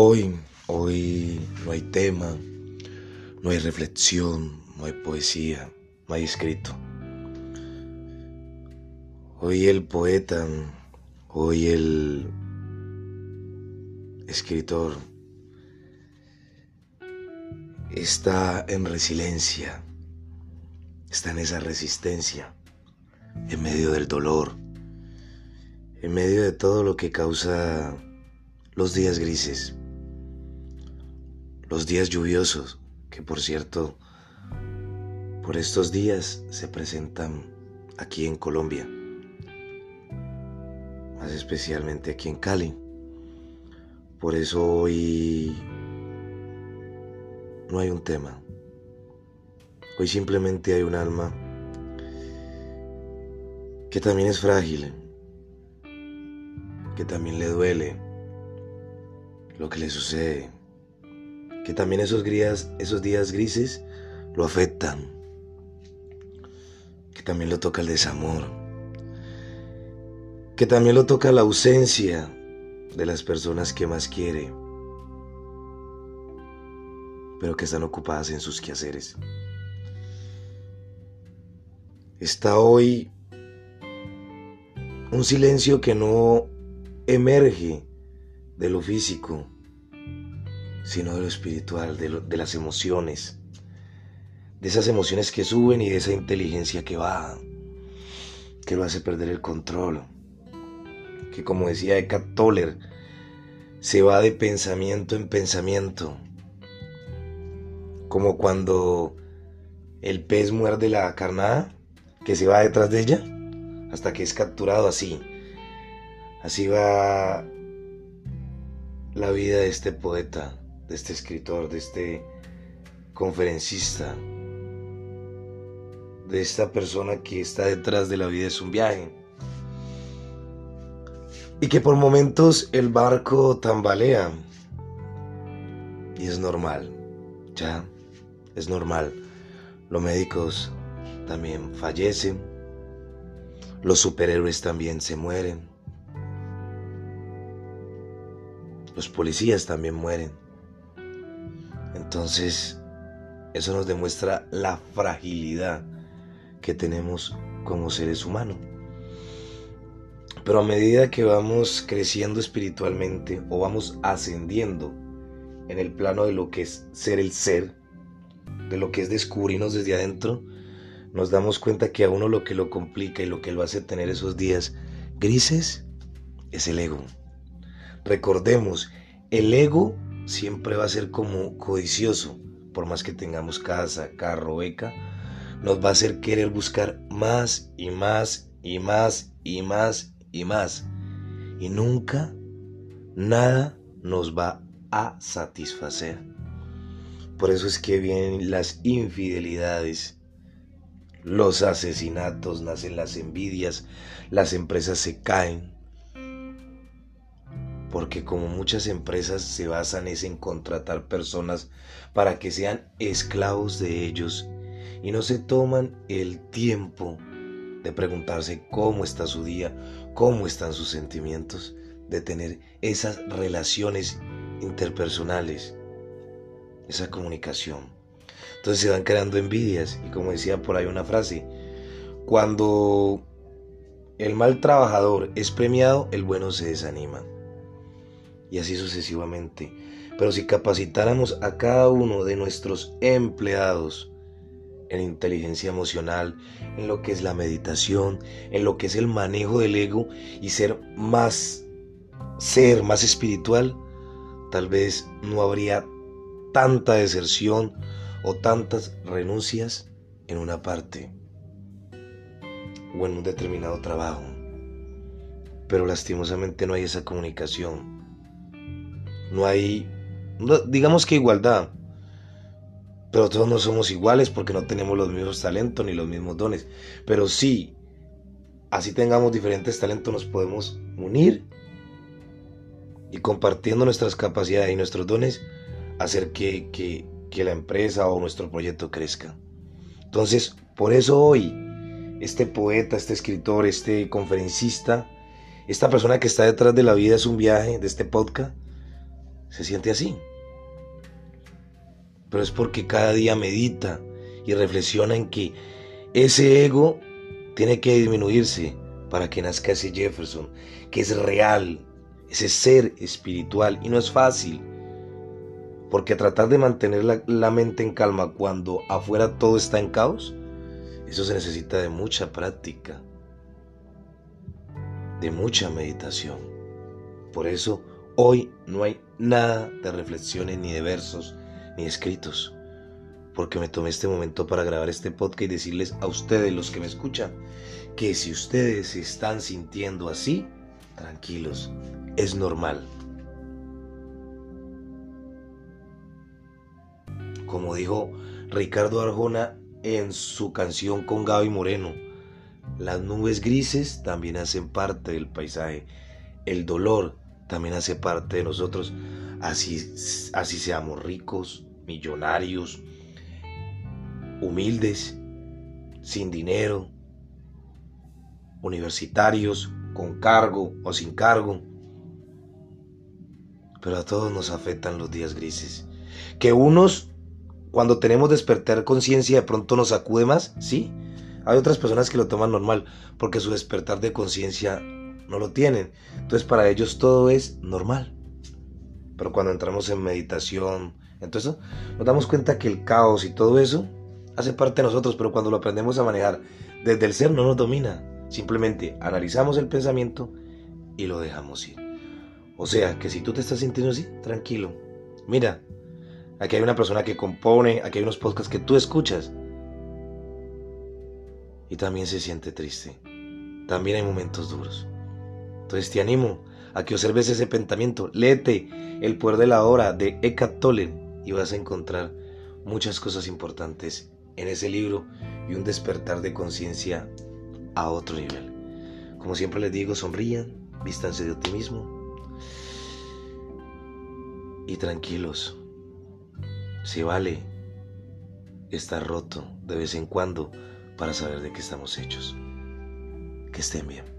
Hoy, hoy no hay tema, no hay reflexión, no hay poesía, no hay escrito. Hoy el poeta, hoy el escritor está en resiliencia, está en esa resistencia, en medio del dolor, en medio de todo lo que causa los días grises, los días lluviosos, que por cierto, por estos días se presentan aquí en Colombia, más especialmente aquí en Cali. Por eso hoy no hay un tema, hoy simplemente hay un alma que también es frágil, que también le duele lo que le sucede, que también esos días, esos días grises lo afectan, que también lo toca el desamor, que también lo toca la ausencia de las personas que más quiere, pero que están ocupadas en sus quehaceres. Está hoy un silencio que no emerge de lo físico, sino de lo espiritual, de, las emociones, de esas emociones que suben y de esa inteligencia que va, que lo hace perder el control, que como decía Eckhart Toller, se va de pensamiento en pensamiento, como cuando el pez muerde la carnada que se va detrás de ella hasta que es capturado así. Así va la vida de este poeta, de este escritor, de este conferencista, de esta persona que está detrás de la vida es un viaje. Y que por momentos el barco tambalea. Y es normal, ya, es normal. Los médicos también fallecen. Los superhéroes también se mueren. los policías también mueren. Entonces, eso nos demuestra la fragilidad que tenemos como seres humanos. Pero a medida que vamos creciendo espiritualmente o vamos ascendiendo en el plano de lo que es ser el ser, de lo que es descubrirnos desde adentro, nos damos cuenta que a uno lo que lo complica y lo que lo hace tener esos días grises es el ego. Recordemos, el ego siempre va a ser como codicioso, por más que tengamos casa, carro, beca, nos va a hacer querer buscar más y más y más y más y más. Y nunca nada nos va a satisfacer. Por eso es que vienen las infidelidades, los asesinatos, nacen las envidias, las empresas se caen, porque como muchas empresas se basan es en contratar personas para que sean esclavos de ellos y no se toman el tiempo de preguntarse cómo está su día, cómo están sus sentimientos, de tener esas relaciones interpersonales, esa comunicación. Entonces se van creando envidias y como decía por ahí una frase, cuando el mal trabajador es premiado, el bueno se desanima y así sucesivamente. Pero si capacitáramos a cada uno de nuestros empleados en inteligencia emocional, en lo que es la meditación, en lo que es el manejo del ego y ser más ser más espiritual, tal vez no habría tanta deserción o tantas renuncias en una parte o en un determinado trabajo. Pero lastimosamente no hay esa comunicación no hay, digamos que igualdad, pero todos no somos iguales porque no tenemos los mismos talentos ni los mismos dones. Pero sí, así tengamos diferentes talentos, nos podemos unir y compartiendo nuestras capacidades y nuestros dones, hacer que, que la empresa o nuestro proyecto crezca. Entonces, por eso hoy, este poeta, este escritor, este conferencista, esta persona que está detrás de la vida es un viaje de este podcast, se siente así. Pero es porque cada día medita y reflexiona en que ese ego tiene que disminuirse para que nazca ese Jefferson, que es real, ese ser espiritual. Y no es fácil, porque tratar de mantener la, la, mente en calma cuando afuera todo está en caos, eso se necesita de mucha práctica, de mucha meditación. Por eso hoy no hay nada de reflexiones, ni de versos, ni escritos. Porque me tomé este momento para grabar este podcast y decirles a ustedes, los que me escuchan, que si ustedes se están sintiendo así, tranquilos, es normal. Como dijo Ricardo Arjona en su canción con Gaby Moreno, las nubes grises también hacen parte del paisaje. El dolor también hace parte de nosotros. Así, así seamos ricos, millonarios, humildes, sin dinero, universitarios, con cargo o sin cargo. Pero a todos nos afectan los días grises. Que unos, cuando tenemos despertar conciencia, de pronto nos acude más, sí. Hay otras personas que lo toman normal, porque su despertar de conciencia no lo tienen. Entonces para ellos todo es normal. Pero cuando entramos en meditación, entonces nos damos cuenta que el caos y todo eso hace parte de nosotros, pero cuando lo aprendemos a manejar desde el ser no nos domina. Simplemente analizamos el pensamiento y lo dejamos ir. O sea, que si tú te estás sintiendo así, tranquilo. Mira, aquí hay una persona que compone, aquí hay unos podcasts que tú escuchas. Y también se siente triste. También hay momentos duros. Entonces te animo a que observes ese pensamiento. Léete El poder de la hora de Eckhart y vas a encontrar muchas cosas importantes en ese libro y un despertar de conciencia a otro nivel. Como siempre les digo, sonrían, vístanse de optimismo y tranquilos. Se vale estar roto de vez en cuando para saber de qué estamos hechos. Que estén bien.